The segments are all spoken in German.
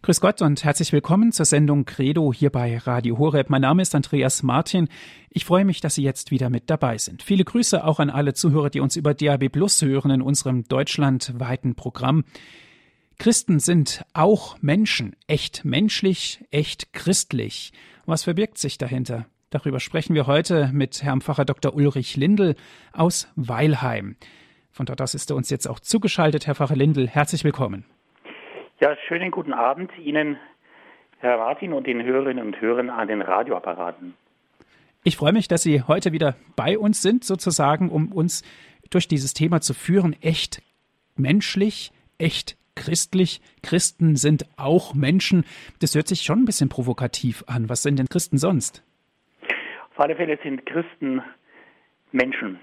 Grüß Gott und herzlich willkommen zur Sendung Credo hier bei Radio Horeb. Mein Name ist Andreas Martin. Ich freue mich, dass Sie jetzt wieder mit dabei sind. Viele Grüße auch an alle Zuhörer, die uns über DAB Plus hören in unserem deutschlandweiten Programm. Christen sind auch Menschen, echt menschlich, echt christlich. Was verbirgt sich dahinter? Darüber sprechen wir heute mit Herrn Pfarrer Dr. Ulrich Lindel aus Weilheim. Von dort aus ist er uns jetzt auch zugeschaltet. Herr Pfarrer Lindel, herzlich willkommen. Ja, schönen guten Abend Ihnen, Herr Martin, und den Hörerinnen und Hörern an den Radioapparaten. Ich freue mich, dass Sie heute wieder bei uns sind, sozusagen, um uns durch dieses Thema zu führen. Echt menschlich, echt christlich. Christen sind auch Menschen. Das hört sich schon ein bisschen provokativ an. Was sind denn Christen sonst? Auf alle Fälle sind Christen Menschen.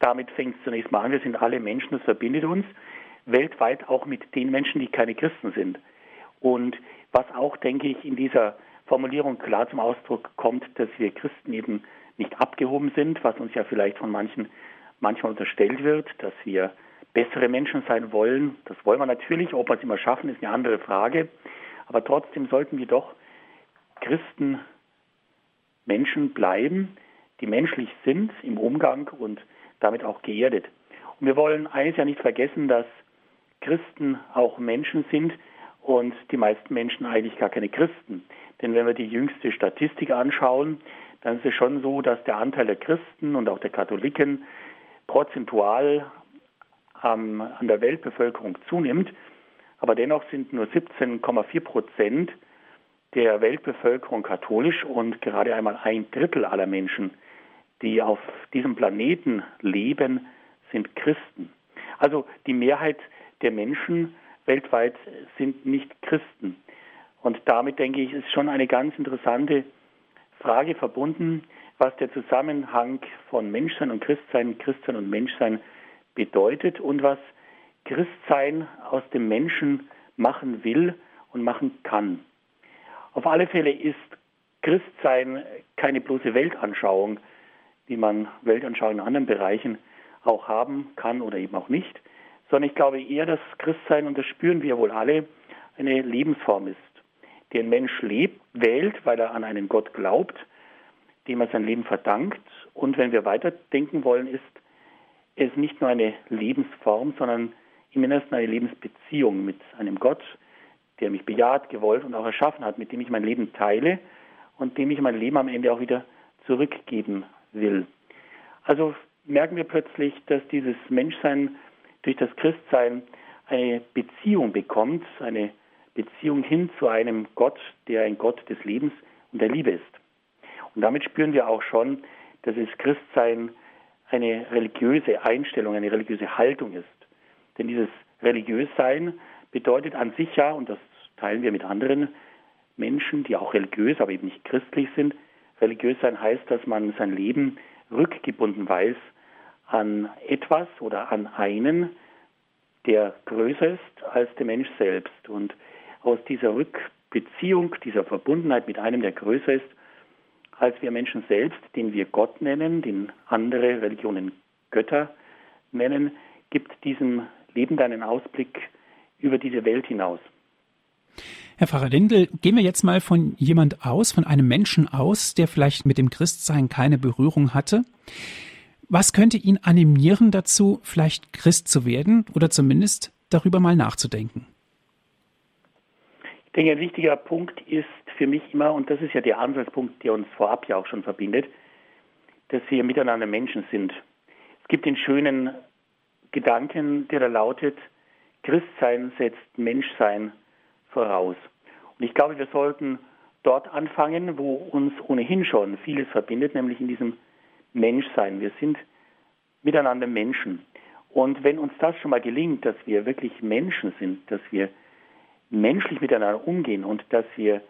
Damit fängt es zunächst mal an. Wir sind alle Menschen, das verbindet uns weltweit auch mit den Menschen, die keine Christen sind. Und was auch, denke ich, in dieser Formulierung klar zum Ausdruck kommt, dass wir Christen eben nicht abgehoben sind, was uns ja vielleicht von manchen manchmal unterstellt wird, dass wir bessere Menschen sein wollen. Das wollen wir natürlich. Ob wir es immer schaffen, ist eine andere Frage. Aber trotzdem sollten wir doch Christen Menschen bleiben, die menschlich sind im Umgang und damit auch geerdet. Und wir wollen eines ja nicht vergessen, dass Christen auch Menschen sind und die meisten Menschen eigentlich gar keine Christen. Denn wenn wir die jüngste Statistik anschauen, dann ist es schon so, dass der Anteil der Christen und auch der Katholiken prozentual ähm, an der Weltbevölkerung zunimmt. Aber dennoch sind nur 17,4 Prozent der Weltbevölkerung katholisch und gerade einmal ein Drittel aller Menschen, die auf diesem Planeten leben, sind Christen. Also die Mehrheit der Menschen weltweit sind nicht Christen. Und damit denke ich, ist schon eine ganz interessante Frage verbunden, was der Zusammenhang von Menschsein und Christsein, Christsein und Menschsein bedeutet und was Christsein aus dem Menschen machen will und machen kann. Auf alle Fälle ist Christsein keine bloße Weltanschauung, wie man Weltanschauungen in anderen Bereichen auch haben kann oder eben auch nicht, sondern ich glaube eher, dass Christsein, und das spüren wir wohl alle, eine Lebensform ist, die ein Mensch lebt, wählt, weil er an einen Gott glaubt, dem er sein Leben verdankt. Und wenn wir weiterdenken wollen, ist es nicht nur eine Lebensform, sondern im Innersten eine Lebensbeziehung mit einem Gott, der mich bejaht, gewollt und auch erschaffen hat, mit dem ich mein Leben teile und dem ich mein Leben am Ende auch wieder zurückgeben will. Also merken wir plötzlich, dass dieses Menschsein durch das Christsein eine Beziehung bekommt, eine Beziehung hin zu einem Gott, der ein Gott des Lebens und der Liebe ist. Und damit spüren wir auch schon, dass es Christsein eine religiöse Einstellung, eine religiöse Haltung ist. Denn dieses Religiössein bedeutet an sich ja, und das teilen wir mit anderen Menschen, die auch religiös, aber eben nicht christlich sind, religiös sein heißt, dass man sein Leben rückgebunden weiß an etwas oder an einen, der größer ist als der Mensch selbst. Und aus dieser Rückbeziehung, dieser Verbundenheit mit einem, der größer ist als wir Menschen selbst, den wir Gott nennen, den andere Religionen Götter nennen, gibt diesem Leben einen Ausblick über diese Welt hinaus. Herr Pfarrer Lindel, gehen wir jetzt mal von jemand aus, von einem Menschen aus, der vielleicht mit dem Christsein keine Berührung hatte. Was könnte ihn animieren dazu, vielleicht Christ zu werden oder zumindest darüber mal nachzudenken? Ich denke, ein wichtiger Punkt ist für mich immer, und das ist ja der Ansatzpunkt, der uns vorab ja auch schon verbindet, dass wir miteinander Menschen sind. Es gibt den schönen Gedanken, der da lautet, Christsein setzt Menschsein voraus. Und ich glaube, wir sollten dort anfangen, wo uns ohnehin schon vieles verbindet, nämlich in diesem Menschsein. Wir sind miteinander Menschen. Und wenn uns das schon mal gelingt, dass wir wirklich Menschen sind, dass wir menschlich miteinander umgehen und dass wir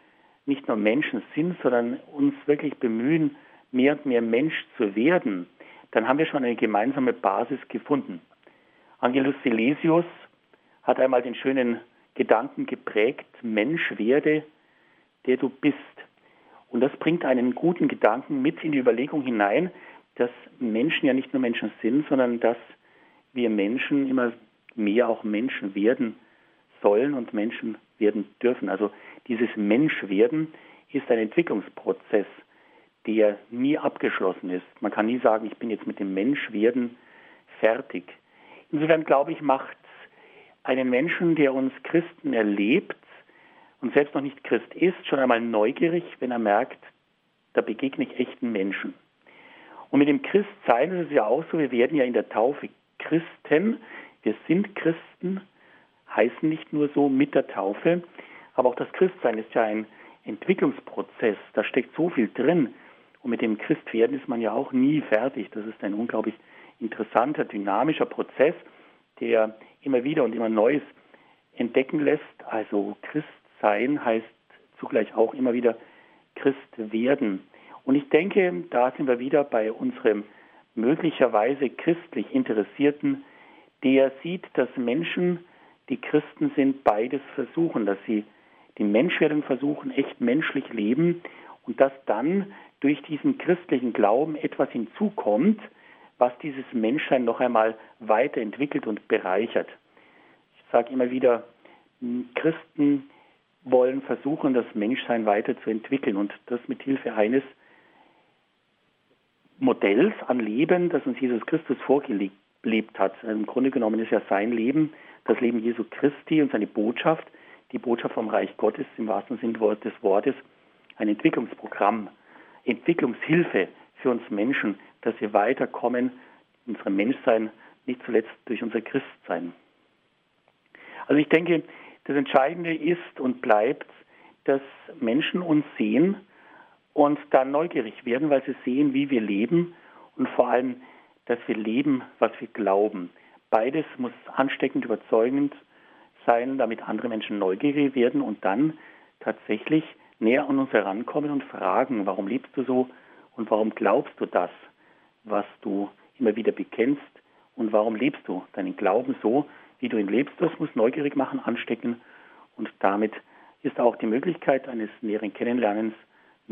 nicht nur Menschen sind, sondern uns wirklich bemühen, mehr und mehr Mensch zu werden, dann haben wir schon eine gemeinsame Basis gefunden. Angelus Silesius hat einmal den schönen Gedanken geprägt, Mensch werde, der du bist. Und das bringt einen guten Gedanken mit in die Überlegung hinein, dass Menschen ja nicht nur Menschen sind, sondern dass wir Menschen immer mehr auch Menschen werden sollen und Menschen werden dürfen. Also dieses Menschwerden ist ein Entwicklungsprozess, der nie abgeschlossen ist. Man kann nie sagen, ich bin jetzt mit dem Menschwerden fertig. Insofern glaube ich, macht einen Menschen, der uns Christen erlebt und selbst noch nicht Christ ist, schon einmal neugierig, wenn er merkt, da begegne ich echten Menschen. Und mit dem Christsein ist es ja auch so, wir werden ja in der Taufe Christen, wir sind Christen, heißen nicht nur so mit der Taufe, aber auch das Christsein ist ja ein Entwicklungsprozess, da steckt so viel drin. Und mit dem Christwerden ist man ja auch nie fertig. Das ist ein unglaublich interessanter, dynamischer Prozess, der immer wieder und immer Neues entdecken lässt. Also Christsein heißt zugleich auch immer wieder Christ werden. Und ich denke, da sind wir wieder bei unserem möglicherweise christlich Interessierten, der sieht, dass Menschen, die Christen sind, beides versuchen, dass sie die Menschwerdung versuchen, echt menschlich leben und dass dann durch diesen christlichen Glauben etwas hinzukommt, was dieses Menschsein noch einmal weiterentwickelt und bereichert. Ich sage immer wieder, Christen wollen versuchen, das Menschsein weiterzuentwickeln und das mit Hilfe eines Modells an Leben, das uns Jesus Christus vorgelebt hat. Im Grunde genommen ist ja sein Leben, das Leben Jesu Christi und seine Botschaft, die Botschaft vom Reich Gottes im wahrsten Sinne des Wortes, ein Entwicklungsprogramm, Entwicklungshilfe für uns Menschen, dass wir weiterkommen, unserem Menschsein, nicht zuletzt durch unser Christsein. Also ich denke, das Entscheidende ist und bleibt, dass Menschen uns sehen und dann neugierig werden, weil sie sehen, wie wir leben und vor allem, dass wir leben, was wir glauben. Beides muss ansteckend überzeugend sein, damit andere Menschen neugierig werden und dann tatsächlich näher an uns herankommen und fragen, warum lebst du so und warum glaubst du das, was du immer wieder bekennst und warum lebst du deinen Glauben so, wie du ihn lebst. Das muss neugierig machen, anstecken und damit ist auch die Möglichkeit eines näheren Kennenlernens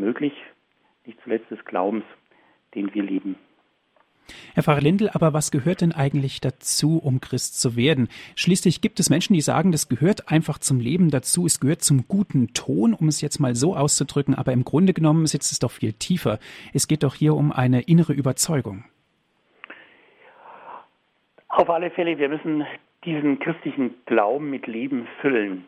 möglich, nicht zuletzt des Glaubens, den wir lieben. Herr Pfarrer Lindel, aber was gehört denn eigentlich dazu, um Christ zu werden? Schließlich gibt es Menschen, die sagen, das gehört einfach zum Leben dazu, es gehört zum guten Ton, um es jetzt mal so auszudrücken, aber im Grunde genommen sitzt es doch viel tiefer. Es geht doch hier um eine innere Überzeugung. Auf alle Fälle, wir müssen diesen christlichen Glauben mit Leben füllen.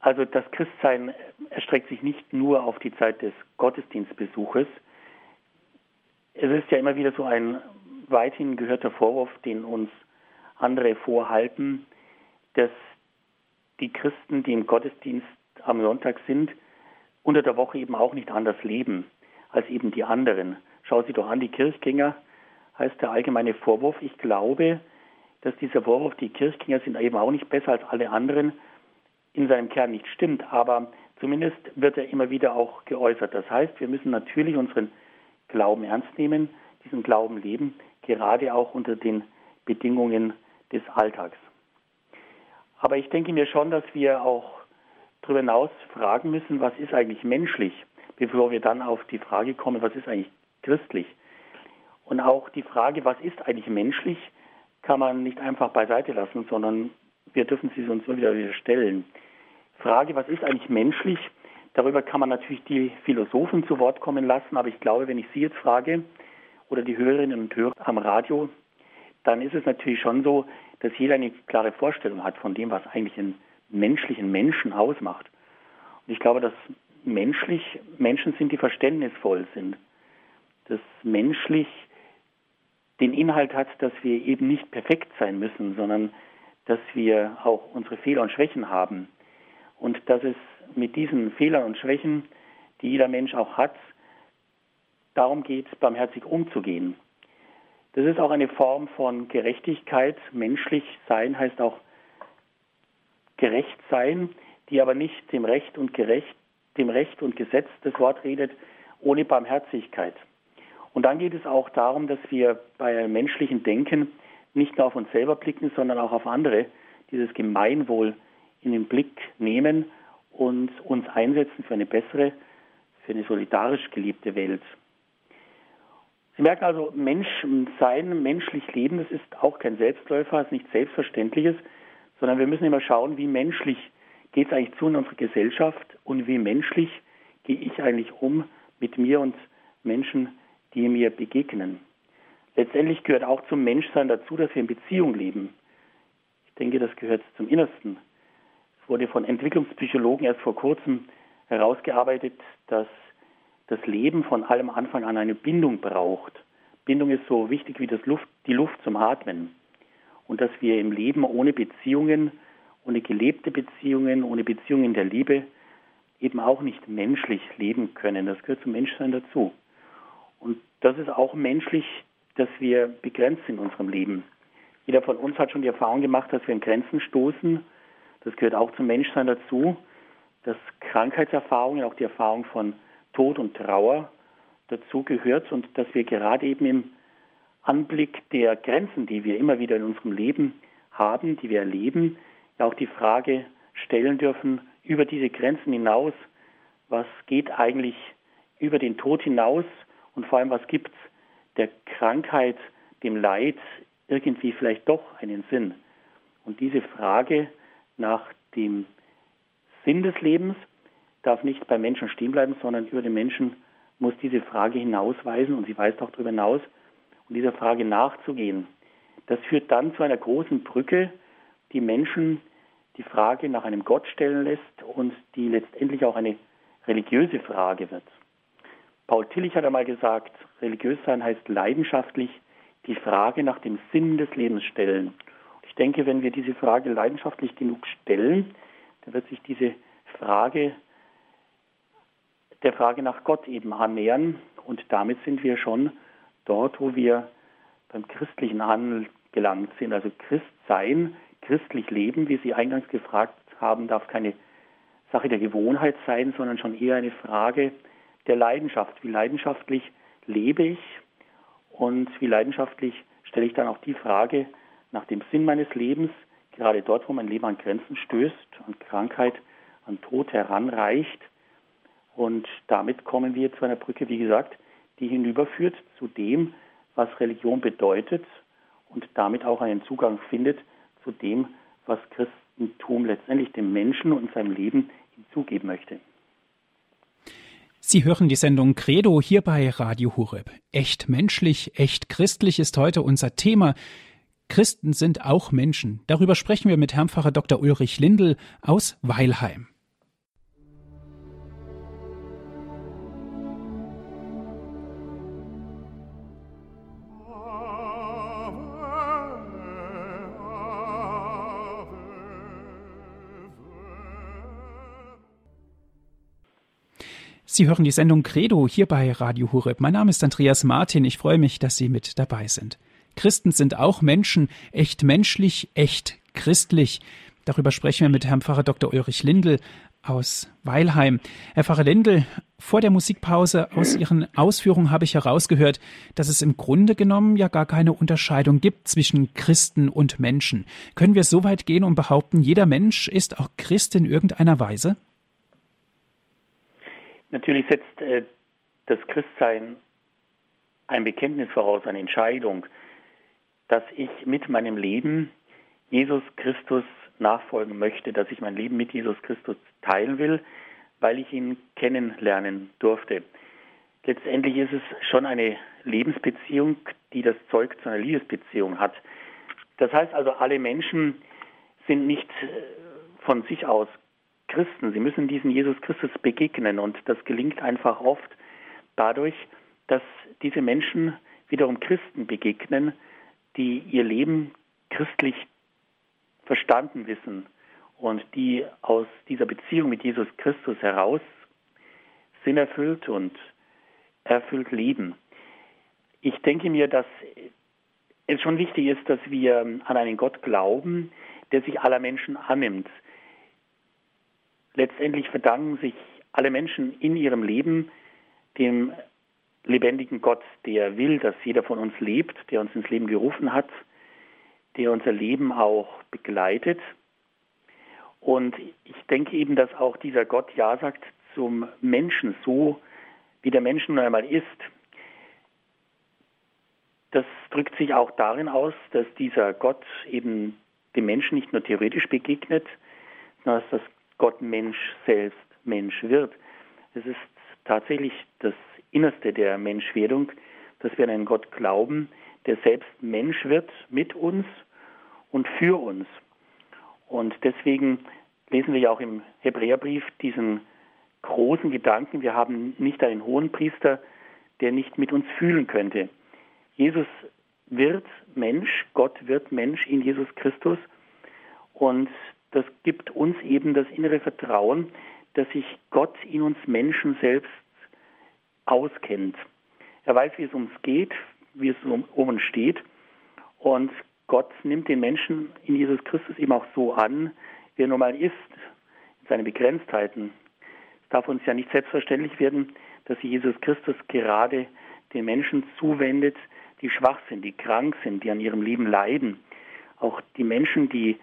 Also das Christsein erstreckt sich nicht nur auf die Zeit des Gottesdienstbesuches. Es ist ja immer wieder so ein weithin gehörter Vorwurf, den uns andere vorhalten, dass die Christen, die im Gottesdienst am Sonntag sind, unter der Woche eben auch nicht anders leben als eben die anderen. Schau sie doch an, die Kirchgänger, heißt der allgemeine Vorwurf. Ich glaube, dass dieser Vorwurf, die Kirchgänger sind eben auch nicht besser als alle anderen, in seinem Kern nicht stimmt, aber zumindest wird er immer wieder auch geäußert. Das heißt, wir müssen natürlich unseren Glauben ernst nehmen, diesen Glauben leben, gerade auch unter den Bedingungen des Alltags. Aber ich denke mir schon, dass wir auch darüber hinaus fragen müssen, was ist eigentlich menschlich, bevor wir dann auf die Frage kommen, was ist eigentlich christlich. Und auch die Frage, was ist eigentlich menschlich, kann man nicht einfach beiseite lassen, sondern wir dürfen sie uns immer wieder stellen. Frage, was ist eigentlich menschlich? Darüber kann man natürlich die Philosophen zu Wort kommen lassen, aber ich glaube, wenn ich Sie jetzt frage oder die Hörerinnen und Hörer am Radio, dann ist es natürlich schon so, dass jeder eine klare Vorstellung hat von dem, was eigentlich einen menschlichen Menschen ausmacht. Und ich glaube, dass menschlich Menschen sind, die verständnisvoll sind. Dass menschlich den Inhalt hat, dass wir eben nicht perfekt sein müssen, sondern dass wir auch unsere Fehler und Schwächen haben und dass es mit diesen Fehlern und Schwächen, die jeder Mensch auch hat, darum geht, barmherzig umzugehen. Das ist auch eine Form von Gerechtigkeit. Menschlich sein heißt auch gerecht sein, die aber nicht dem Recht und Gerecht, dem Recht und Gesetz das Wort redet, ohne Barmherzigkeit. Und dann geht es auch darum, dass wir bei einem menschlichen Denken nicht nur auf uns selber blicken, sondern auch auf andere, dieses Gemeinwohl in den Blick nehmen und uns einsetzen für eine bessere, für eine solidarisch geliebte Welt. Sie merken also, Mensch sein, menschlich leben, das ist auch kein Selbstläufer, ist nichts Selbstverständliches, sondern wir müssen immer schauen, wie menschlich geht es eigentlich zu in unserer Gesellschaft und wie menschlich gehe ich eigentlich um mit mir und Menschen, die mir begegnen. Letztendlich gehört auch zum Menschsein dazu, dass wir in Beziehung leben. Ich denke, das gehört zum Innersten. Wurde von Entwicklungspsychologen erst vor kurzem herausgearbeitet, dass das Leben von allem Anfang an eine Bindung braucht. Bindung ist so wichtig wie Luft, die Luft zum Atmen. Und dass wir im Leben ohne Beziehungen, ohne gelebte Beziehungen, ohne Beziehungen der Liebe eben auch nicht menschlich leben können. Das gehört zum Menschsein dazu. Und das ist auch menschlich, dass wir begrenzt sind in unserem Leben. Jeder von uns hat schon die Erfahrung gemacht, dass wir in Grenzen stoßen. Das gehört auch zum Menschsein dazu, dass Krankheitserfahrungen, auch die Erfahrung von Tod und Trauer dazu gehört und dass wir gerade eben im Anblick der Grenzen, die wir immer wieder in unserem Leben haben, die wir erleben, ja auch die Frage stellen dürfen, über diese Grenzen hinaus, was geht eigentlich über den Tod hinaus und vor allem, was gibt der Krankheit, dem Leid irgendwie vielleicht doch einen Sinn? Und diese Frage nach dem Sinn des Lebens darf nicht beim Menschen stehen bleiben, sondern über den Menschen muss diese Frage hinausweisen und sie weist auch darüber hinaus, um dieser Frage nachzugehen. Das führt dann zu einer großen Brücke, die Menschen die Frage nach einem Gott stellen lässt und die letztendlich auch eine religiöse Frage wird. Paul Tillich hat einmal gesagt, religiös sein heißt leidenschaftlich die Frage nach dem Sinn des Lebens stellen. Ich denke, wenn wir diese Frage leidenschaftlich genug stellen, dann wird sich diese Frage der Frage nach Gott eben annähern und damit sind wir schon dort, wo wir beim Christlichen angelangt sind. Also Christ sein christlich leben, wie Sie eingangs gefragt haben, darf keine Sache der Gewohnheit sein, sondern schon eher eine Frage der Leidenschaft. Wie leidenschaftlich lebe ich und wie leidenschaftlich stelle ich dann auch die Frage nach dem Sinn meines Lebens, gerade dort, wo mein Leben an Grenzen stößt, an Krankheit, an Tod heranreicht. Und damit kommen wir zu einer Brücke, wie gesagt, die hinüberführt zu dem, was Religion bedeutet und damit auch einen Zugang findet zu dem, was Christentum letztendlich dem Menschen und seinem Leben hinzugeben möchte. Sie hören die Sendung Credo hier bei Radio Hureb. Echt menschlich, echt christlich ist heute unser Thema. Christen sind auch Menschen. Darüber sprechen wir mit Herrn Pfarrer Dr. Ulrich Lindel aus Weilheim. Sie hören die Sendung Credo hier bei Radio Hureb. Mein Name ist Andreas Martin. Ich freue mich, dass Sie mit dabei sind. Christen sind auch Menschen, echt menschlich, echt christlich. Darüber sprechen wir mit Herrn Pfarrer Dr. Ulrich Lindel aus Weilheim. Herr Pfarrer Lindel, vor der Musikpause aus Ihren Ausführungen habe ich herausgehört, dass es im Grunde genommen ja gar keine Unterscheidung gibt zwischen Christen und Menschen. Können wir so weit gehen und behaupten, jeder Mensch ist auch Christ in irgendeiner Weise? Natürlich setzt äh, das Christsein ein Bekenntnis voraus, eine Entscheidung, dass ich mit meinem Leben Jesus Christus nachfolgen möchte, dass ich mein Leben mit Jesus Christus teilen will, weil ich ihn kennenlernen durfte. Letztendlich ist es schon eine Lebensbeziehung, die das Zeug zu einer Liebesbeziehung hat. Das heißt also, alle Menschen sind nicht äh, von sich aus Christen. Sie müssen diesem Jesus Christus begegnen und das gelingt einfach oft dadurch, dass diese Menschen wiederum Christen begegnen, die ihr Leben christlich verstanden wissen und die aus dieser Beziehung mit Jesus Christus heraus sinnerfüllt und erfüllt leben. Ich denke mir, dass es schon wichtig ist, dass wir an einen Gott glauben, der sich aller Menschen annimmt, letztendlich verdanken sich alle Menschen in ihrem Leben dem lebendigen Gott, der will, dass jeder von uns lebt, der uns ins Leben gerufen hat, der unser Leben auch begleitet. Und ich denke eben, dass auch dieser Gott Ja sagt zum Menschen, so wie der Mensch nun einmal ist. Das drückt sich auch darin aus, dass dieser Gott eben dem Menschen nicht nur theoretisch begegnet, sondern dass das Gott Mensch selbst Mensch wird. Es ist tatsächlich das Innerste der Menschwerdung, dass wir an einen Gott glauben, der selbst Mensch wird mit uns und für uns. Und deswegen lesen wir ja auch im Hebräerbrief diesen großen Gedanken, wir haben nicht einen hohen Priester, der nicht mit uns fühlen könnte. Jesus wird Mensch, Gott wird Mensch in Jesus Christus und das gibt uns eben das innere Vertrauen, dass sich Gott in uns Menschen selbst auskennt. Er weiß, wie es uns geht, wie es um, um uns steht und Gott nimmt den Menschen in Jesus Christus eben auch so an, wie er nun mal ist, in seinen Begrenztheiten. Es darf uns ja nicht selbstverständlich werden, dass Jesus Christus gerade den Menschen zuwendet, die schwach sind, die krank sind, die an ihrem Leben leiden. Auch die Menschen, die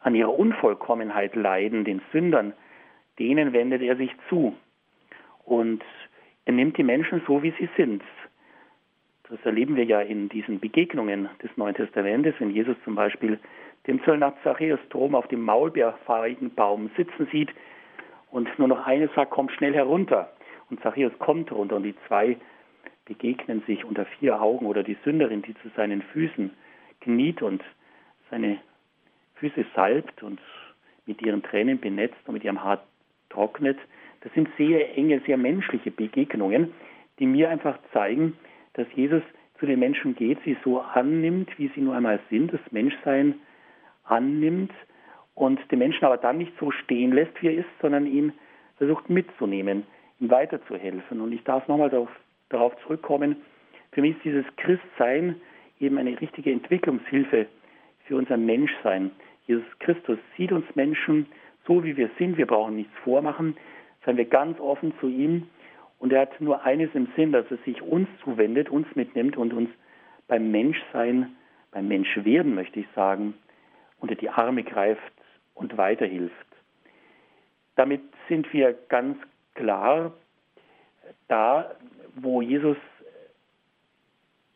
an ihrer Unvollkommenheit leiden, den Sündern, denen wendet er sich zu. Und er nimmt die Menschen so, wie sie sind. Das erleben wir ja in diesen Begegnungen des Neuen Testamentes, wenn Jesus zum Beispiel den Zöllner Zachäus drum auf dem Maulbeerfeigenbaum sitzen sieht und nur noch eine sagt, komm schnell herunter. Und Zachäus kommt runter und die zwei begegnen sich unter vier Augen oder die Sünderin, die zu seinen Füßen kniet und seine Füße salbt und mit ihren Tränen benetzt und mit ihrem Haar trocknet. Das sind sehr enge, sehr menschliche Begegnungen, die mir einfach zeigen, dass Jesus zu den Menschen geht, sie so annimmt, wie sie nur einmal sind, das Menschsein annimmt und den Menschen aber dann nicht so stehen lässt, wie er ist, sondern ihn versucht mitzunehmen, ihm weiterzuhelfen. Und ich darf nochmal darauf, darauf zurückkommen, für mich ist dieses Christsein eben eine richtige Entwicklungshilfe für unser Menschsein. Jesus Christus sieht uns Menschen so, wie wir sind. Wir brauchen nichts vormachen. Seien wir ganz offen zu ihm und er hat nur eines im Sinn, dass er sich uns zuwendet, uns mitnimmt und uns beim Menschsein, beim Menschwerden, möchte ich sagen, unter die Arme greift und weiterhilft. Damit sind wir ganz klar da, wo Jesus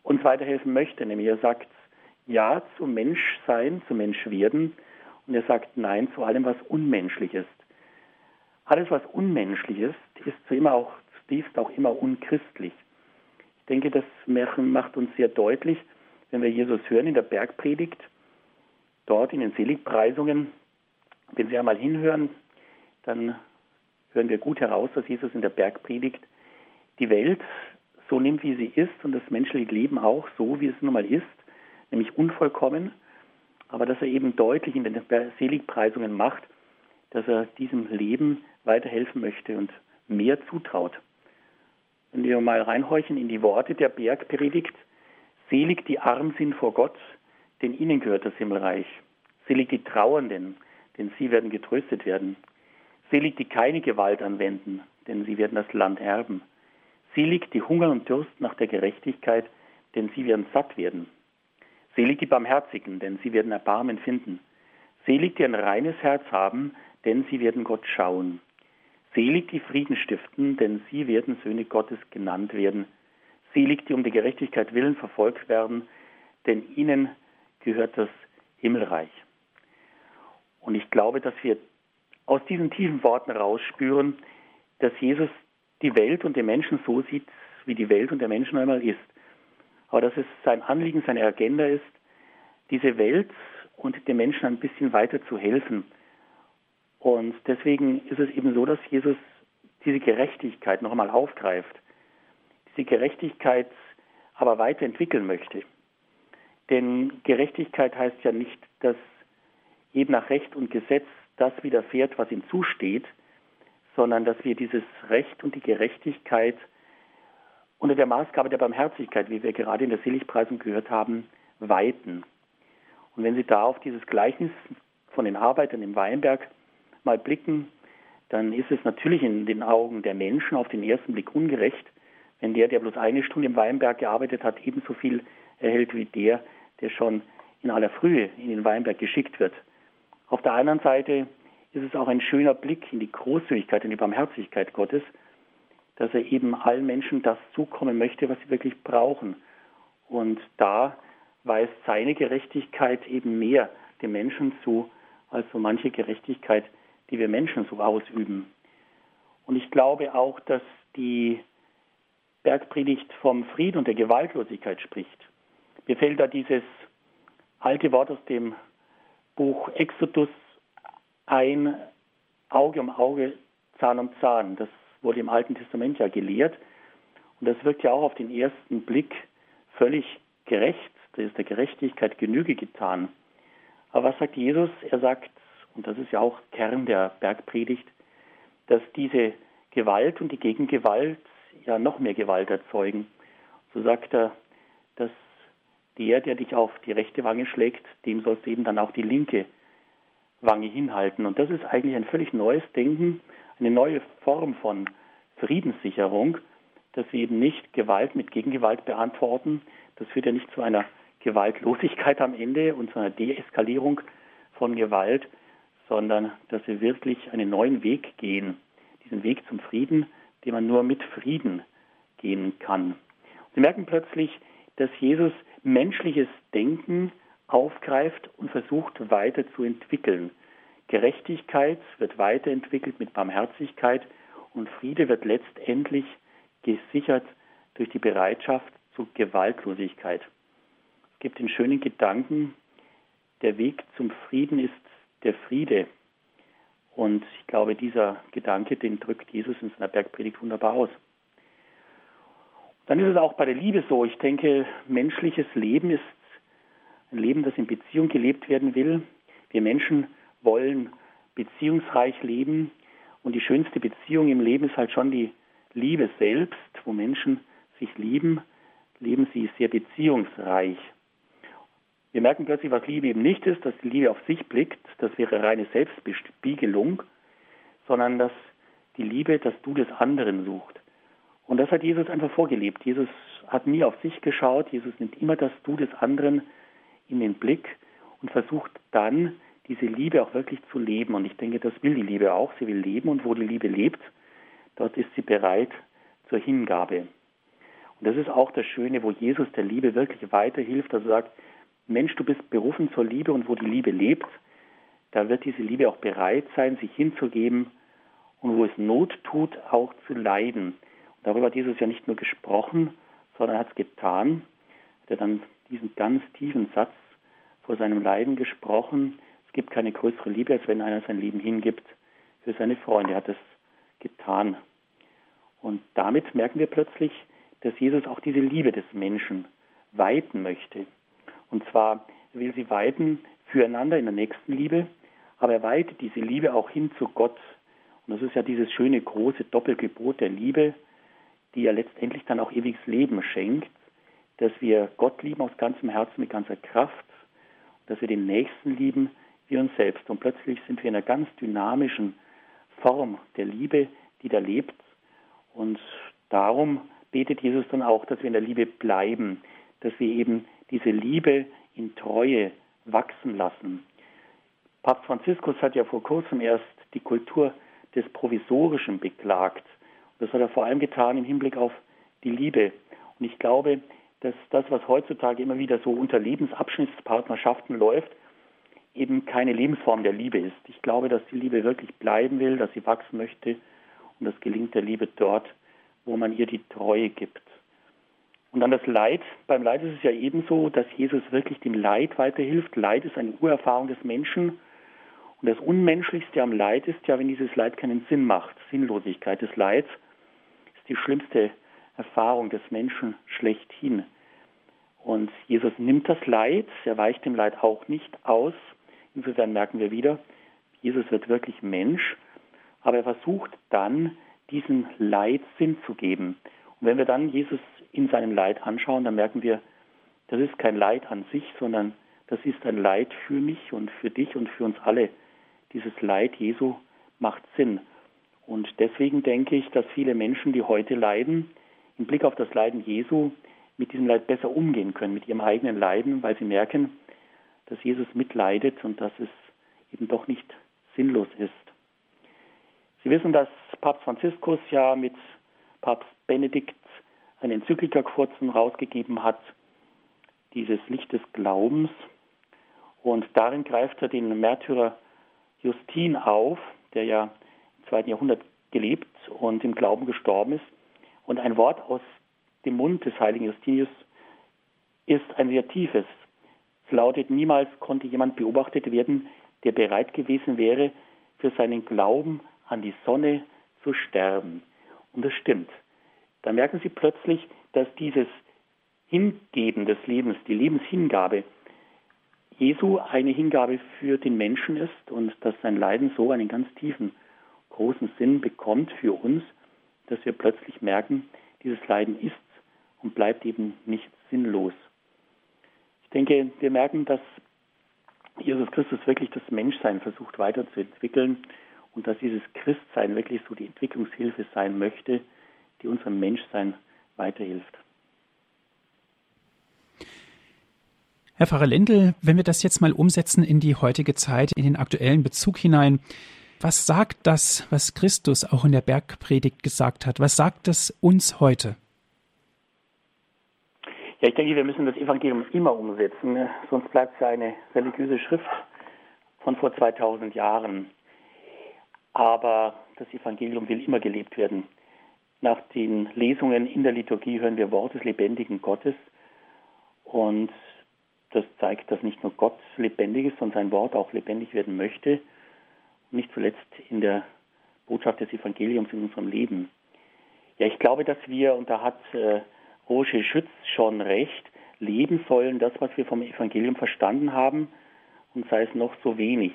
uns weiterhelfen möchte, nämlich er sagt Ja zum Menschsein, zum Menschwerden und er sagt Nein zu allem, was unmenschlich ist. Alles, was unmenschlich ist, ist zu immer auch zutiefst auch immer unchristlich. Ich denke, das macht uns sehr deutlich, wenn wir Jesus hören in der Bergpredigt, dort in den Seligpreisungen. Wenn Sie einmal hinhören, dann hören wir gut heraus, dass Jesus in der Bergpredigt die Welt so nimmt, wie sie ist und das menschliche Leben auch so, wie es nun mal ist, nämlich unvollkommen, aber dass er eben deutlich in den Seligpreisungen macht, dass er diesem Leben weiterhelfen möchte und mehr zutraut. Wenn wir mal reinhorchen in die Worte der Bergpredigt, selig die arm sind vor Gott, denn ihnen gehört das Himmelreich. Selig die Trauernden, denn sie werden getröstet werden. Selig die keine Gewalt anwenden, denn sie werden das Land erben. Selig die hungern und dürsten nach der Gerechtigkeit, denn sie werden satt werden. Selig die Barmherzigen, denn sie werden Erbarmen finden. Selig die ein reines Herz haben, denn sie werden Gott schauen. Selig die Frieden stiften, denn sie werden Söhne Gottes genannt werden. Selig die um die Gerechtigkeit willen verfolgt werden, denn ihnen gehört das Himmelreich. Und ich glaube, dass wir aus diesen tiefen Worten rausspüren, dass Jesus die Welt und den Menschen so sieht, wie die Welt und der Mensch einmal ist. Aber dass es sein Anliegen, seine Agenda ist, diese Welt und den Menschen ein bisschen weiter zu helfen und deswegen ist es eben so, dass Jesus diese Gerechtigkeit noch einmal aufgreift, diese Gerechtigkeit aber weiterentwickeln möchte. Denn Gerechtigkeit heißt ja nicht, dass eben nach Recht und Gesetz das widerfährt, was ihm zusteht, sondern dass wir dieses Recht und die Gerechtigkeit unter der Maßgabe der Barmherzigkeit, wie wir gerade in der Seligpreisung gehört haben, weiten. Und wenn Sie da auf dieses Gleichnis von den Arbeitern im Weinberg mal blicken, dann ist es natürlich in den Augen der Menschen auf den ersten Blick ungerecht, wenn der, der bloß eine Stunde im Weinberg gearbeitet hat, ebenso viel erhält wie der, der schon in aller Frühe in den Weinberg geschickt wird. Auf der anderen Seite ist es auch ein schöner Blick in die Großzügigkeit, in die Barmherzigkeit Gottes, dass er eben allen Menschen das zukommen möchte, was sie wirklich brauchen. Und da weist seine Gerechtigkeit eben mehr dem Menschen zu als so manche Gerechtigkeit, die wir Menschen so ausüben. Und ich glaube auch, dass die Bergpredigt vom Frieden und der Gewaltlosigkeit spricht. Mir fällt da dieses alte Wort aus dem Buch Exodus ein, Auge um Auge, Zahn um Zahn. Das wurde im Alten Testament ja gelehrt. Und das wirkt ja auch auf den ersten Blick völlig gerecht. Da ist der Gerechtigkeit Genüge getan. Aber was sagt Jesus? Er sagt, und das ist ja auch Kern der Bergpredigt, dass diese Gewalt und die Gegengewalt ja noch mehr Gewalt erzeugen. So sagt er, dass der, der dich auf die rechte Wange schlägt, dem sollst du eben dann auch die linke Wange hinhalten. Und das ist eigentlich ein völlig neues Denken, eine neue Form von Friedenssicherung, dass wir eben nicht Gewalt mit Gegengewalt beantworten. Das führt ja nicht zu einer Gewaltlosigkeit am Ende und zu einer Deeskalierung von Gewalt, sondern dass wir wirklich einen neuen Weg gehen, diesen Weg zum Frieden, den man nur mit Frieden gehen kann. Sie merken plötzlich, dass Jesus menschliches Denken aufgreift und versucht weiterzuentwickeln. Gerechtigkeit wird weiterentwickelt mit Barmherzigkeit und Friede wird letztendlich gesichert durch die Bereitschaft zu Gewaltlosigkeit. Es gibt den schönen Gedanken, der Weg zum Frieden ist der Friede. Und ich glaube, dieser Gedanke, den drückt Jesus in seiner Bergpredigt wunderbar aus. Dann ist es auch bei der Liebe so. Ich denke, menschliches Leben ist ein Leben, das in Beziehung gelebt werden will. Wir Menschen wollen beziehungsreich leben. Und die schönste Beziehung im Leben ist halt schon die Liebe selbst, wo Menschen sich lieben, leben sie sehr beziehungsreich. Wir merken plötzlich, was Liebe eben nicht ist, dass die Liebe auf sich blickt, das wäre reine Selbstbespiegelung, sondern dass die Liebe das Du des anderen sucht. Und das hat Jesus einfach vorgelebt. Jesus hat nie auf sich geschaut, Jesus nimmt immer das Du des anderen in den Blick und versucht dann, diese Liebe auch wirklich zu leben. Und ich denke, das will die Liebe auch. Sie will leben und wo die Liebe lebt, dort ist sie bereit zur Hingabe. Und das ist auch das Schöne, wo Jesus der Liebe wirklich weiterhilft, dass er sagt, Mensch, du bist berufen zur Liebe und wo die Liebe lebt, da wird diese Liebe auch bereit sein, sich hinzugeben und wo es Not tut, auch zu leiden. Und darüber hat Jesus ja nicht nur gesprochen, sondern hat es getan. Er hat dann diesen ganz tiefen Satz vor seinem Leiden gesprochen. Es gibt keine größere Liebe, als wenn einer sein Leben hingibt für seine Freunde. Er hat es getan. Und damit merken wir plötzlich, dass Jesus auch diese Liebe des Menschen weiten möchte. Und zwar will sie weiten füreinander in der nächsten Liebe, aber er weitet diese Liebe auch hin zu Gott. Und das ist ja dieses schöne große Doppelgebot der Liebe, die ja letztendlich dann auch ewiges Leben schenkt, dass wir Gott lieben aus ganzem Herzen, mit ganzer Kraft, dass wir den Nächsten lieben wie uns selbst. Und plötzlich sind wir in einer ganz dynamischen Form der Liebe, die da lebt. Und darum betet Jesus dann auch, dass wir in der Liebe bleiben, dass wir eben diese Liebe in Treue wachsen lassen. Papst Franziskus hat ja vor kurzem erst die Kultur des Provisorischen beklagt. Das hat er vor allem getan im Hinblick auf die Liebe. Und ich glaube, dass das, was heutzutage immer wieder so unter Lebensabschnittspartnerschaften läuft, eben keine Lebensform der Liebe ist. Ich glaube, dass die Liebe wirklich bleiben will, dass sie wachsen möchte und das gelingt der Liebe dort, wo man ihr die Treue gibt. Und dann das Leid. Beim Leid ist es ja ebenso, dass Jesus wirklich dem Leid weiterhilft. Leid ist eine Urerfahrung des Menschen. Und das Unmenschlichste am Leid ist ja, wenn dieses Leid keinen Sinn macht. Sinnlosigkeit des Leids ist die schlimmste Erfahrung des Menschen schlechthin. Und Jesus nimmt das Leid, er weicht dem Leid auch nicht aus. Insofern merken wir wieder, Jesus wird wirklich Mensch, aber er versucht dann, diesem Leid Sinn zu geben. Und wenn wir dann Jesus in seinem Leid anschauen, dann merken wir, das ist kein Leid an sich, sondern das ist ein Leid für mich und für dich und für uns alle. Dieses Leid Jesu macht Sinn. Und deswegen denke ich, dass viele Menschen, die heute leiden, im Blick auf das Leiden Jesu mit diesem Leid besser umgehen können, mit ihrem eigenen Leiden, weil sie merken, dass Jesus mitleidet und dass es eben doch nicht sinnlos ist. Sie wissen, dass Papst Franziskus ja mit Papst Benedikt eine Enzyklika kurzem rausgegeben hat, dieses Licht des Glaubens. Und darin greift er den Märtyrer Justin auf, der ja im zweiten Jahrhundert gelebt und im Glauben gestorben ist. Und ein Wort aus dem Mund des heiligen Justinius ist ein sehr tiefes. Es lautet, niemals konnte jemand beobachtet werden, der bereit gewesen wäre, für seinen Glauben an die Sonne zu sterben. Und das stimmt. Da merken Sie plötzlich, dass dieses Hingeben des Lebens, die Lebenshingabe Jesu eine Hingabe für den Menschen ist und dass sein Leiden so einen ganz tiefen, großen Sinn bekommt für uns, dass wir plötzlich merken, dieses Leiden ist und bleibt eben nicht sinnlos. Ich denke, wir merken, dass Jesus Christus wirklich das Menschsein versucht weiterzuentwickeln und dass dieses Christsein wirklich so die Entwicklungshilfe sein möchte, die unserem Menschsein weiterhilft. Herr Pfarrer Lendl, wenn wir das jetzt mal umsetzen in die heutige Zeit, in den aktuellen Bezug hinein, was sagt das, was Christus auch in der Bergpredigt gesagt hat? Was sagt es uns heute? Ja, ich denke, wir müssen das Evangelium immer umsetzen, ne? sonst bleibt es ja eine religiöse Schrift von vor 2000 Jahren. Aber das Evangelium will immer gelebt werden. Nach den Lesungen in der Liturgie hören wir Wort des lebendigen Gottes und das zeigt, dass nicht nur Gott lebendig ist, sondern sein Wort auch lebendig werden möchte. Nicht zuletzt in der Botschaft des Evangeliums in unserem Leben. Ja, ich glaube, dass wir, und da hat äh, Roger Schütz schon recht, leben sollen, das, was wir vom Evangelium verstanden haben, und sei es noch so wenig.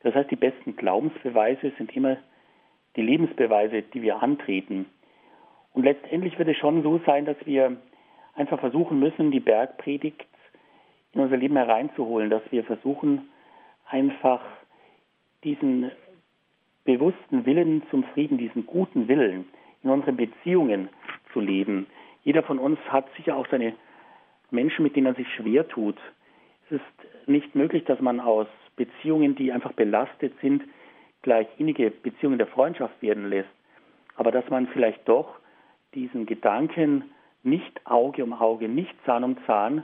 Das heißt, die besten Glaubensbeweise sind immer die Lebensbeweise, die wir antreten. Und letztendlich wird es schon so sein, dass wir einfach versuchen müssen, die Bergpredigt in unser Leben hereinzuholen, dass wir versuchen, einfach diesen bewussten Willen zum Frieden, diesen guten Willen in unseren Beziehungen zu leben. Jeder von uns hat sicher auch seine Menschen, mit denen er sich schwer tut. Es ist nicht möglich, dass man aus Beziehungen, die einfach belastet sind, gleich innige Beziehungen der Freundschaft werden lässt. Aber dass man vielleicht doch diesen Gedanken nicht Auge um Auge, nicht Zahn um Zahn,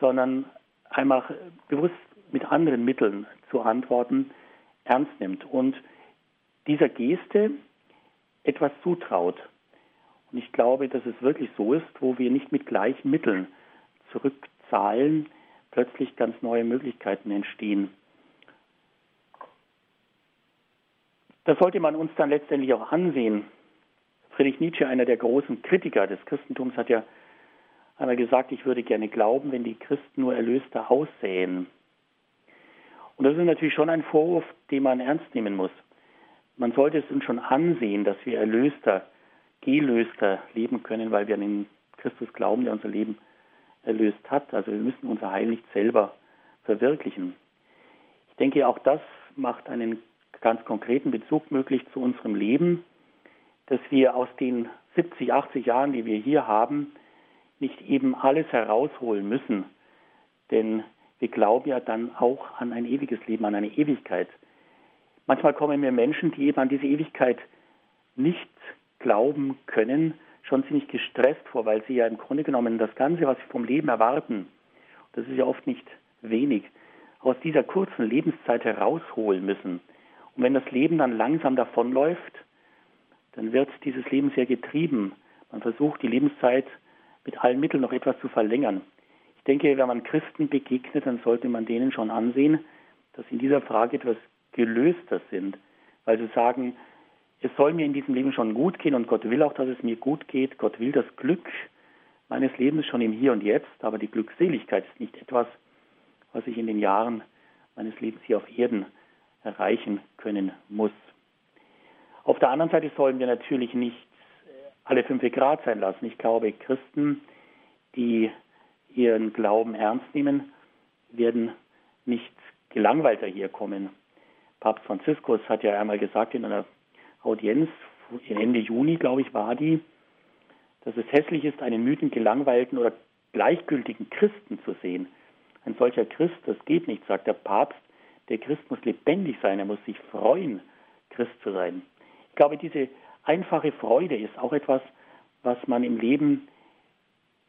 sondern einfach bewusst mit anderen Mitteln zu antworten, ernst nimmt und dieser Geste etwas zutraut. Und ich glaube, dass es wirklich so ist, wo wir nicht mit gleichen Mitteln zurückzahlen, plötzlich ganz neue Möglichkeiten entstehen. Das sollte man uns dann letztendlich auch ansehen. Friedrich Nietzsche, einer der großen Kritiker des Christentums, hat ja einmal gesagt, ich würde gerne glauben, wenn die Christen nur Erlöster aussähen. Und das ist natürlich schon ein Vorwurf, den man ernst nehmen muss. Man sollte es uns schon ansehen, dass wir Erlöster, Gelöster leben können, weil wir an den Christus glauben, der unser Leben erlöst hat. Also wir müssen unser Heil nicht selber verwirklichen. Ich denke, auch das macht einen ganz konkreten Bezug möglich zu unserem Leben, dass wir aus den 70, 80 Jahren, die wir hier haben, nicht eben alles herausholen müssen. Denn wir glauben ja dann auch an ein ewiges Leben, an eine Ewigkeit. Manchmal kommen mir Menschen, die eben an diese Ewigkeit nicht glauben können, schon ziemlich gestresst vor, weil sie ja im Grunde genommen das Ganze, was sie vom Leben erwarten, das ist ja oft nicht wenig, aus dieser kurzen Lebenszeit herausholen müssen. Und wenn das Leben dann langsam davonläuft, dann wird dieses Leben sehr getrieben. Man versucht, die Lebenszeit mit allen Mitteln noch etwas zu verlängern. Ich denke, wenn man Christen begegnet, dann sollte man denen schon ansehen, dass sie in dieser Frage etwas gelöster sind, weil sie sagen, es soll mir in diesem Leben schon gut gehen und Gott will auch, dass es mir gut geht. Gott will das Glück meines Lebens schon im Hier und Jetzt, aber die Glückseligkeit ist nicht etwas, was ich in den Jahren meines Lebens hier auf Erden erreichen können muss. Auf der anderen Seite sollen wir natürlich nicht alle fünf Grad sein lassen. Ich glaube, Christen, die ihren Glauben ernst nehmen, werden nicht gelangweilter hier kommen. Papst Franziskus hat ja einmal gesagt in einer Audienz, Ende Juni, glaube ich, war die, dass es hässlich ist, einen müden, gelangweilten oder gleichgültigen Christen zu sehen. Ein solcher Christ, das geht nicht, sagt der Papst. Der Christ muss lebendig sein, er muss sich freuen, Christ zu sein. Ich glaube, diese einfache Freude ist auch etwas, was man im Leben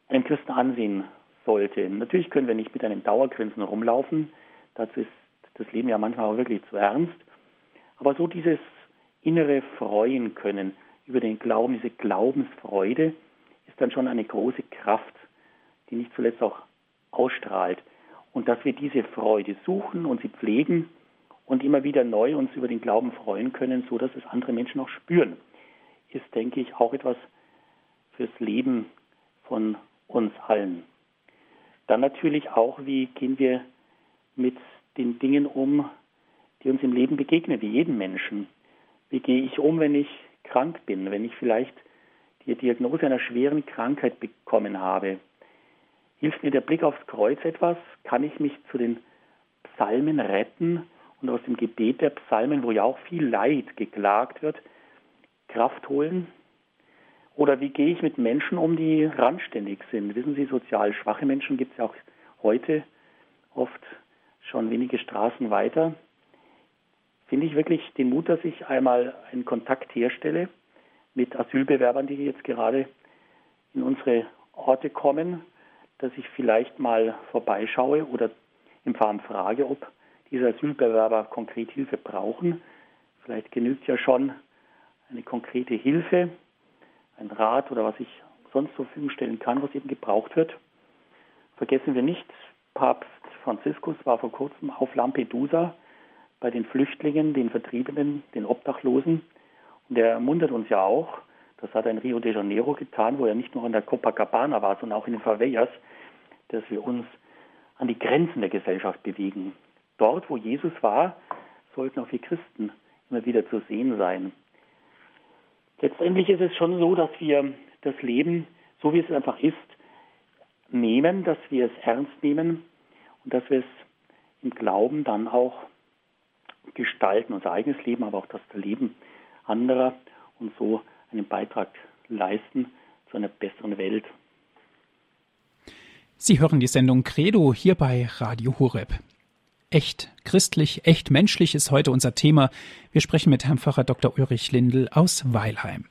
einem Christen ansehen sollte. Natürlich können wir nicht mit einem Dauergrinsen rumlaufen, Dazu ist das Leben ja manchmal auch wirklich zu ernst. Aber so dieses innere Freuen können über den Glauben, diese Glaubensfreude, ist dann schon eine große Kraft, die nicht zuletzt auch ausstrahlt. Und dass wir diese Freude suchen und sie pflegen und immer wieder neu uns über den Glauben freuen können, so dass es andere Menschen auch spüren, ist, denke ich, auch etwas fürs Leben von uns allen. Dann natürlich auch, wie gehen wir mit den Dingen um, die uns im Leben begegnen, wie jeden Menschen. Wie gehe ich um, wenn ich krank bin, wenn ich vielleicht die Diagnose einer schweren Krankheit bekommen habe? Hilft mir der Blick aufs Kreuz etwas? Kann ich mich zu den Psalmen retten und aus dem Gebet der Psalmen, wo ja auch viel Leid geklagt wird, Kraft holen? Oder wie gehe ich mit Menschen um, die randständig sind? Wissen Sie, sozial schwache Menschen gibt es ja auch heute oft schon wenige Straßen weiter. Finde ich wirklich den Mut, dass ich einmal einen Kontakt herstelle mit Asylbewerbern, die jetzt gerade in unsere Orte kommen, dass ich vielleicht mal vorbeischaue oder im Fahren frage, ob diese Asylbewerber konkret Hilfe brauchen. Vielleicht genügt ja schon eine konkrete Hilfe, ein Rat oder was ich sonst zur Verfügung stellen kann, was eben gebraucht wird. Vergessen wir nicht, Papst Franziskus war vor kurzem auf Lampedusa bei den Flüchtlingen, den Vertriebenen, den Obdachlosen. Und er ermuntert uns ja auch, das hat er in Rio de Janeiro getan, wo er nicht nur an der Copacabana war, sondern auch in den Favelas, dass wir uns an die Grenzen der Gesellschaft bewegen. Dort, wo Jesus war, sollten auch wir Christen immer wieder zu sehen sein. Letztendlich ist es schon so, dass wir das Leben, so wie es einfach ist, nehmen, dass wir es ernst nehmen und dass wir es im Glauben dann auch gestalten, unser eigenes Leben, aber auch das Leben anderer und so einen Beitrag leisten zu einer besseren Welt. Sie hören die Sendung Credo hier bei Radio Horeb. Echt christlich, echt menschlich ist heute unser Thema. Wir sprechen mit Herrn Pfarrer Dr. Ulrich Lindl aus Weilheim.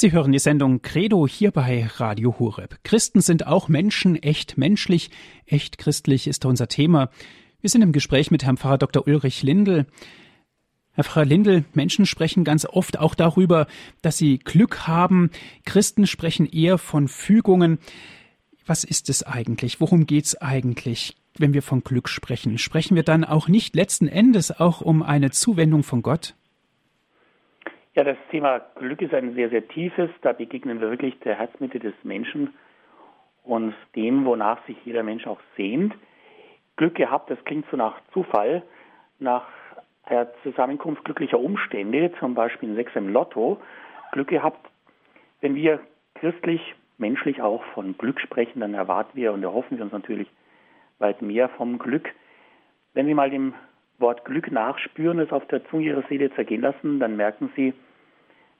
Sie hören die Sendung Credo hier bei Radio Hureb. Christen sind auch Menschen, echt menschlich, echt christlich ist unser Thema. Wir sind im Gespräch mit Herrn Pfarrer Dr. Ulrich Lindl. Herr Pfarrer Lindl, Menschen sprechen ganz oft auch darüber, dass sie Glück haben. Christen sprechen eher von Fügungen. Was ist es eigentlich? Worum geht es eigentlich, wenn wir von Glück sprechen? Sprechen wir dann auch nicht letzten Endes auch um eine Zuwendung von Gott? Ja, das Thema Glück ist ein sehr, sehr tiefes. Da begegnen wir wirklich der Herzmitte des Menschen und dem, wonach sich jeder Mensch auch sehnt. Glück gehabt, das klingt so nach Zufall, nach einer Zusammenkunft glücklicher Umstände, zum Beispiel ein Sechs im Lotto. Glück gehabt, wenn wir christlich, menschlich auch von Glück sprechen, dann erwarten wir und erhoffen wir uns natürlich weit mehr vom Glück. Wenn wir mal dem Wort Glück nachspüren, es auf der Zunge ihrer Seele zergehen lassen, dann merken sie,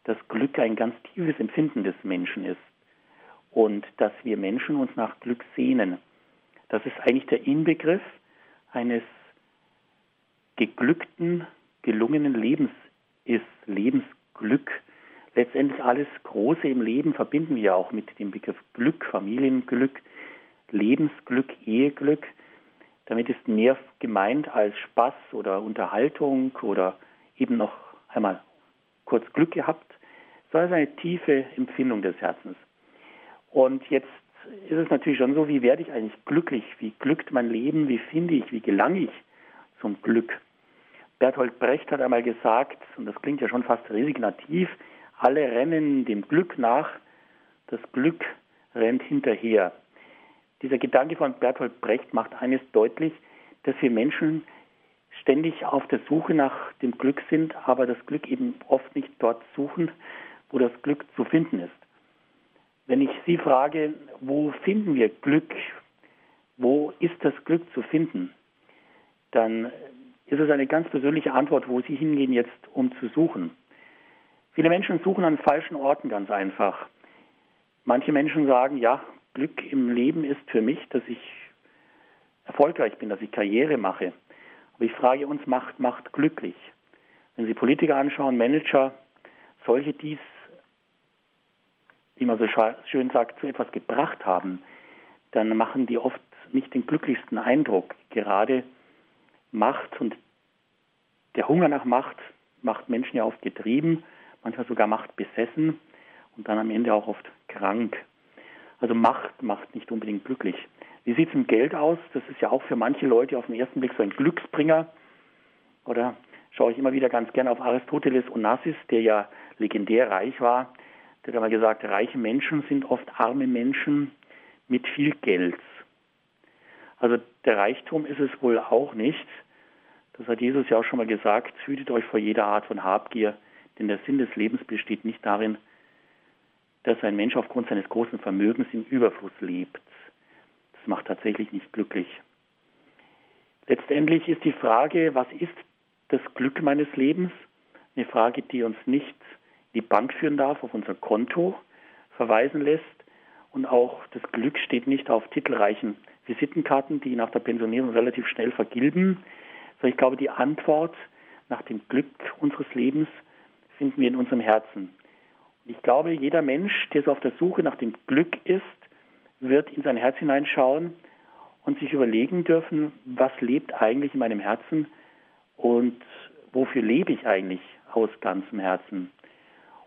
dass Glück ein ganz tiefes Empfinden des Menschen ist und dass wir Menschen uns nach Glück sehnen. Das ist eigentlich der Inbegriff eines geglückten, gelungenen Lebens ist, Lebensglück. Letztendlich alles Große im Leben verbinden wir auch mit dem Begriff Glück, Familienglück, Lebensglück, Eheglück. Damit ist mehr gemeint als Spaß oder Unterhaltung oder eben noch einmal kurz Glück gehabt, sondern eine tiefe Empfindung des Herzens. Und jetzt ist es natürlich schon so, wie werde ich eigentlich glücklich? Wie glückt mein Leben? Wie finde ich? Wie gelange ich zum Glück? Bertolt Brecht hat einmal gesagt, und das klingt ja schon fast resignativ, alle rennen dem Glück nach, das Glück rennt hinterher. Dieser Gedanke von Bertolt Brecht macht eines deutlich, dass wir Menschen ständig auf der Suche nach dem Glück sind, aber das Glück eben oft nicht dort suchen, wo das Glück zu finden ist. Wenn ich Sie frage, wo finden wir Glück? Wo ist das Glück zu finden? Dann ist es eine ganz persönliche Antwort, wo Sie hingehen jetzt, um zu suchen. Viele Menschen suchen an falschen Orten ganz einfach. Manche Menschen sagen, ja, Glück im Leben ist für mich, dass ich erfolgreich bin, dass ich Karriere mache. Aber ich frage uns, macht Macht glücklich? Wenn Sie Politiker anschauen, Manager, solche, die es, wie man so schön sagt, zu etwas gebracht haben, dann machen die oft nicht den glücklichsten Eindruck. Gerade Macht und der Hunger nach Macht macht Menschen ja oft getrieben, manchmal sogar Macht besessen und dann am Ende auch oft krank. Also Macht macht nicht unbedingt glücklich. Wie sieht es mit Geld aus? Das ist ja auch für manche Leute auf den ersten Blick so ein Glücksbringer. Oder schaue ich immer wieder ganz gerne auf Aristoteles Onassis, der ja legendär reich war. Der hat einmal gesagt, reiche Menschen sind oft arme Menschen mit viel Geld. Also der Reichtum ist es wohl auch nicht. Das hat Jesus ja auch schon mal gesagt, hütet euch vor jeder Art von Habgier, denn der Sinn des Lebens besteht nicht darin, dass ein Mensch aufgrund seines großen Vermögens im Überfluss lebt. Das macht tatsächlich nicht glücklich. Letztendlich ist die Frage, was ist das Glück meines Lebens? Eine Frage, die uns nicht in die Bank führen darf, auf unser Konto verweisen lässt. Und auch das Glück steht nicht auf titelreichen Visitenkarten, die nach der Pensionierung relativ schnell vergilben. Sondern ich glaube, die Antwort nach dem Glück unseres Lebens finden wir in unserem Herzen. Ich glaube, jeder Mensch, der so auf der Suche nach dem Glück ist, wird in sein Herz hineinschauen und sich überlegen dürfen, was lebt eigentlich in meinem Herzen und wofür lebe ich eigentlich aus ganzem Herzen.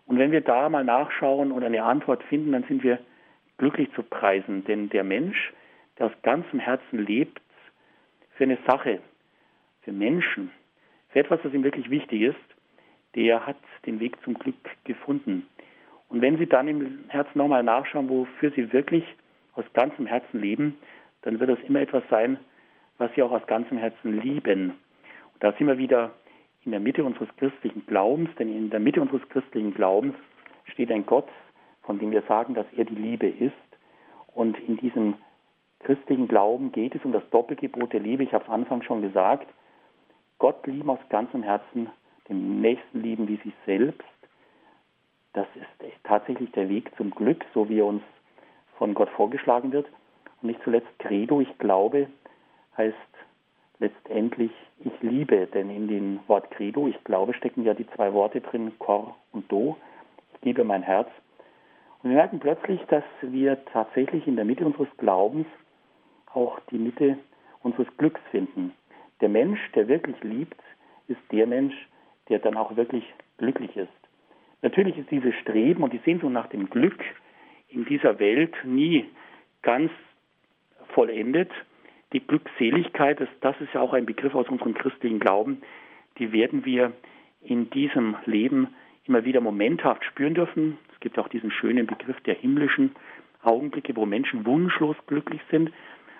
Und wenn wir da mal nachschauen und eine Antwort finden, dann sind wir glücklich zu preisen, denn der Mensch, der aus ganzem Herzen lebt, für eine Sache, für Menschen, für etwas, was ihm wirklich wichtig ist, der hat den Weg zum Glück gefunden. Und wenn Sie dann im Herzen nochmal nachschauen, wofür Sie wirklich aus ganzem Herzen leben, dann wird das immer etwas sein, was Sie auch aus ganzem Herzen lieben. Und da sind wir wieder in der Mitte unseres christlichen Glaubens, denn in der Mitte unseres christlichen Glaubens steht ein Gott, von dem wir sagen, dass er die Liebe ist. Und in diesem christlichen Glauben geht es um das Doppelgebot der Liebe. Ich habe es Anfang schon gesagt. Gott lieben aus ganzem Herzen, den Nächsten lieben wie sich selbst das ist tatsächlich der Weg zum Glück, so wie er uns von Gott vorgeschlagen wird. Und nicht zuletzt Credo, ich glaube, heißt letztendlich ich liebe, denn in dem Wort Credo, ich glaube, stecken ja die zwei Worte drin, Cor und Do. Ich gebe mein Herz. Und wir merken plötzlich, dass wir tatsächlich in der Mitte unseres Glaubens auch die Mitte unseres Glücks finden. Der Mensch, der wirklich liebt, ist der Mensch, der dann auch wirklich glücklich ist. Natürlich ist dieses Streben und die Sehnsucht nach dem Glück in dieser Welt nie ganz vollendet. Die Glückseligkeit, das, das ist ja auch ein Begriff aus unserem christlichen Glauben, die werden wir in diesem Leben immer wieder momenthaft spüren dürfen. Es gibt auch diesen schönen Begriff der himmlischen Augenblicke, wo Menschen wunschlos glücklich sind.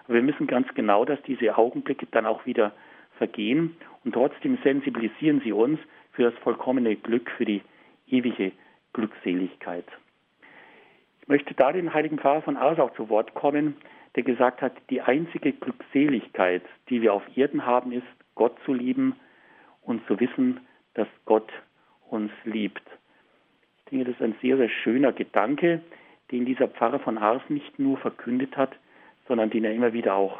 Aber wir müssen ganz genau, dass diese Augenblicke dann auch wieder vergehen und trotzdem sensibilisieren sie uns für das vollkommene Glück, für die ewige Glückseligkeit. Ich möchte da den heiligen Pfarrer von Arsau zu Wort kommen, der gesagt hat, die einzige Glückseligkeit, die wir auf Erden haben, ist, Gott zu lieben und zu wissen, dass Gott uns liebt. Ich denke, das ist ein sehr, sehr schöner Gedanke, den dieser Pfarrer von Ars nicht nur verkündet hat, sondern den er immer wieder auch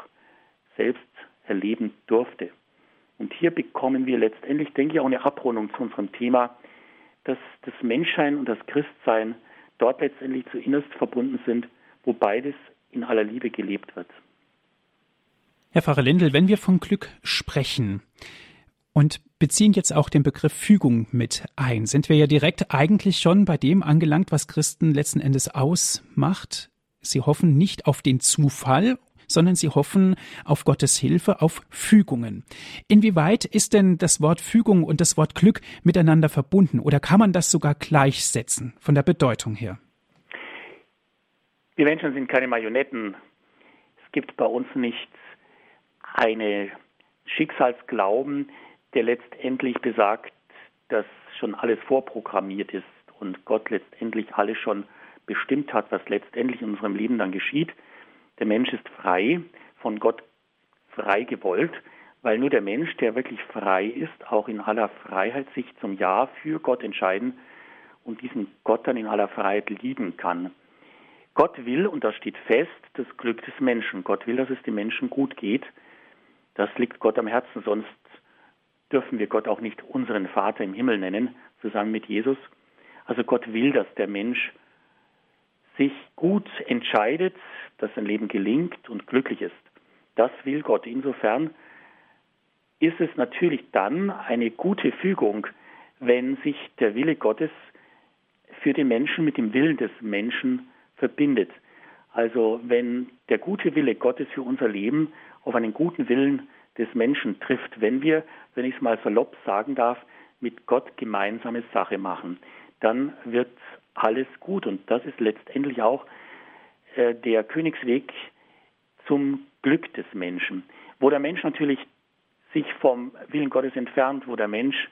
selbst erleben durfte. Und hier bekommen wir letztendlich, denke ich, auch eine Abrundung zu unserem Thema, dass das Menschsein und das Christsein dort letztendlich zu innerst verbunden sind, wo beides in aller Liebe gelebt wird. Herr Pfarrer Lindel, wenn wir von Glück sprechen und beziehen jetzt auch den Begriff Fügung mit ein, sind wir ja direkt eigentlich schon bei dem angelangt, was Christen letzten Endes ausmacht. Sie hoffen nicht auf den Zufall sondern sie hoffen auf Gottes Hilfe, auf Fügungen. Inwieweit ist denn das Wort Fügung und das Wort Glück miteinander verbunden oder kann man das sogar gleichsetzen von der Bedeutung her? Wir Menschen sind keine Marionetten. Es gibt bei uns nicht einen Schicksalsglauben, der letztendlich besagt, dass schon alles vorprogrammiert ist und Gott letztendlich alles schon bestimmt hat, was letztendlich in unserem Leben dann geschieht. Der Mensch ist frei, von Gott frei gewollt, weil nur der Mensch, der wirklich frei ist, auch in aller Freiheit sich zum Ja für Gott entscheiden und diesen Gott dann in aller Freiheit lieben kann. Gott will, und das steht fest, das Glück des Menschen. Gott will, dass es dem Menschen gut geht. Das liegt Gott am Herzen, sonst dürfen wir Gott auch nicht unseren Vater im Himmel nennen, zusammen mit Jesus. Also Gott will, dass der Mensch sich gut entscheidet, dass sein Leben gelingt und glücklich ist. Das will Gott. Insofern ist es natürlich dann eine gute Fügung, wenn sich der Wille Gottes für den Menschen mit dem Willen des Menschen verbindet. Also wenn der gute Wille Gottes für unser Leben auf einen guten Willen des Menschen trifft, wenn wir, wenn ich es mal salopp sagen darf, mit Gott gemeinsame Sache machen, dann wird alles gut. Und das ist letztendlich auch äh, der Königsweg zum Glück des Menschen. Wo der Mensch natürlich sich vom Willen Gottes entfernt, wo der Mensch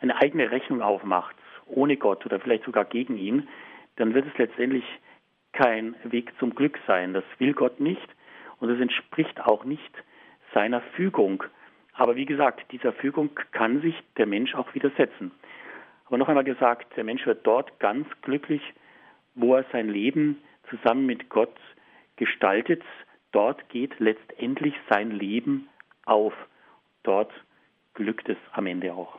eine eigene Rechnung aufmacht, ohne Gott oder vielleicht sogar gegen ihn, dann wird es letztendlich kein Weg zum Glück sein. Das will Gott nicht und es entspricht auch nicht seiner Fügung. Aber wie gesagt, dieser Fügung kann sich der Mensch auch widersetzen. Aber noch einmal gesagt, der Mensch wird dort ganz glücklich, wo er sein Leben zusammen mit Gott gestaltet. Dort geht letztendlich sein Leben auf. Dort glückt es am Ende auch.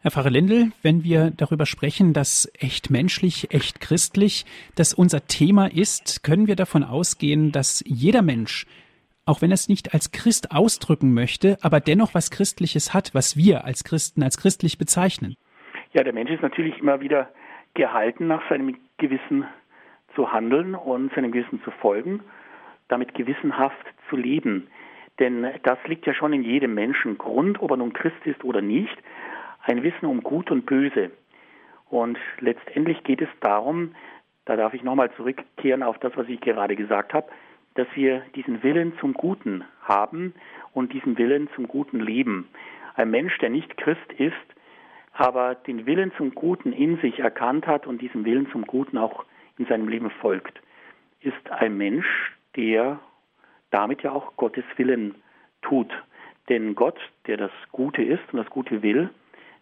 Herr Pfarrer Lindel, wenn wir darüber sprechen, dass echt menschlich, echt christlich, das unser Thema ist, können wir davon ausgehen, dass jeder Mensch, auch wenn er es nicht als Christ ausdrücken möchte, aber dennoch was Christliches hat, was wir als Christen als christlich bezeichnen. Ja, der Mensch ist natürlich immer wieder gehalten, nach seinem Gewissen zu handeln und seinem Gewissen zu folgen, damit gewissenhaft zu leben. Denn das liegt ja schon in jedem Menschen Grund, ob er nun Christ ist oder nicht ein Wissen um Gut und Böse. Und letztendlich geht es darum, da darf ich nochmal zurückkehren auf das, was ich gerade gesagt habe, dass wir diesen Willen zum Guten haben und diesen Willen zum Guten leben. Ein Mensch, der nicht Christ ist, aber den Willen zum Guten in sich erkannt hat und diesem Willen zum Guten auch in seinem Leben folgt, ist ein Mensch, der damit ja auch Gottes Willen tut. Denn Gott, der das Gute ist und das Gute will,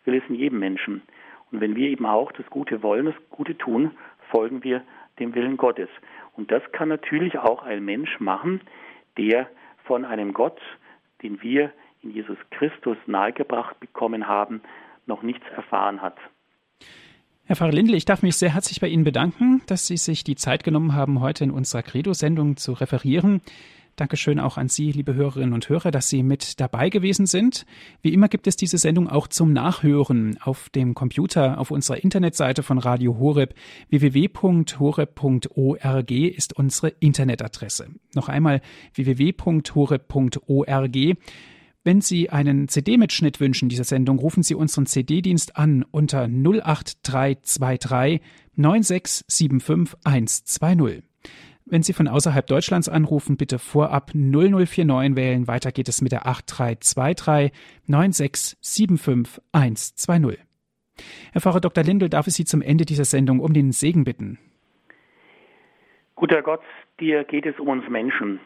will es in jedem Menschen. Und wenn wir eben auch das Gute wollen, das Gute tun, folgen wir dem Willen Gottes. Und das kann natürlich auch ein Mensch machen, der von einem Gott, den wir in Jesus Christus nahegebracht bekommen haben, noch nichts erfahren hat. Herr Pfarrer Lindl, ich darf mich sehr herzlich bei Ihnen bedanken, dass Sie sich die Zeit genommen haben, heute in unserer Credo-Sendung zu referieren. Dankeschön auch an Sie, liebe Hörerinnen und Hörer, dass Sie mit dabei gewesen sind. Wie immer gibt es diese Sendung auch zum Nachhören auf dem Computer auf unserer Internetseite von Radio Horeb. www.horeb.org ist unsere Internetadresse. Noch einmal www.horeb.org. Wenn Sie einen CD-Mitschnitt wünschen dieser Sendung, rufen Sie unseren CD-Dienst an unter 08323 9675 120. Wenn Sie von außerhalb Deutschlands anrufen, bitte vorab 0049 wählen. Weiter geht es mit der 8323 9675 120. Herr Pfarrer Dr. Lindel, darf ich Sie zum Ende dieser Sendung um den Segen bitten? Guter Gott, dir geht es um uns Menschen.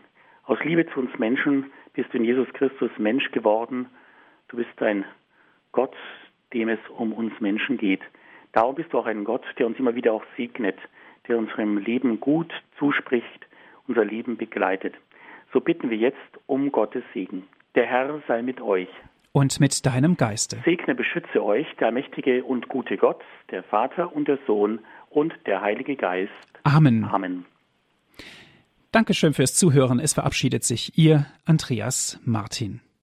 Aus Liebe zu uns Menschen bist du in Jesus Christus Mensch geworden. Du bist ein Gott, dem es um uns Menschen geht. Darum bist du auch ein Gott, der uns immer wieder auch segnet der unserem Leben gut zuspricht, unser Leben begleitet. So bitten wir jetzt um Gottes Segen. Der Herr sei mit euch. Und mit deinem Geiste. Segne, beschütze euch der mächtige und gute Gott, der Vater und der Sohn und der Heilige Geist. Amen. Amen. Dankeschön fürs Zuhören. Es verabschiedet sich Ihr Andreas Martin.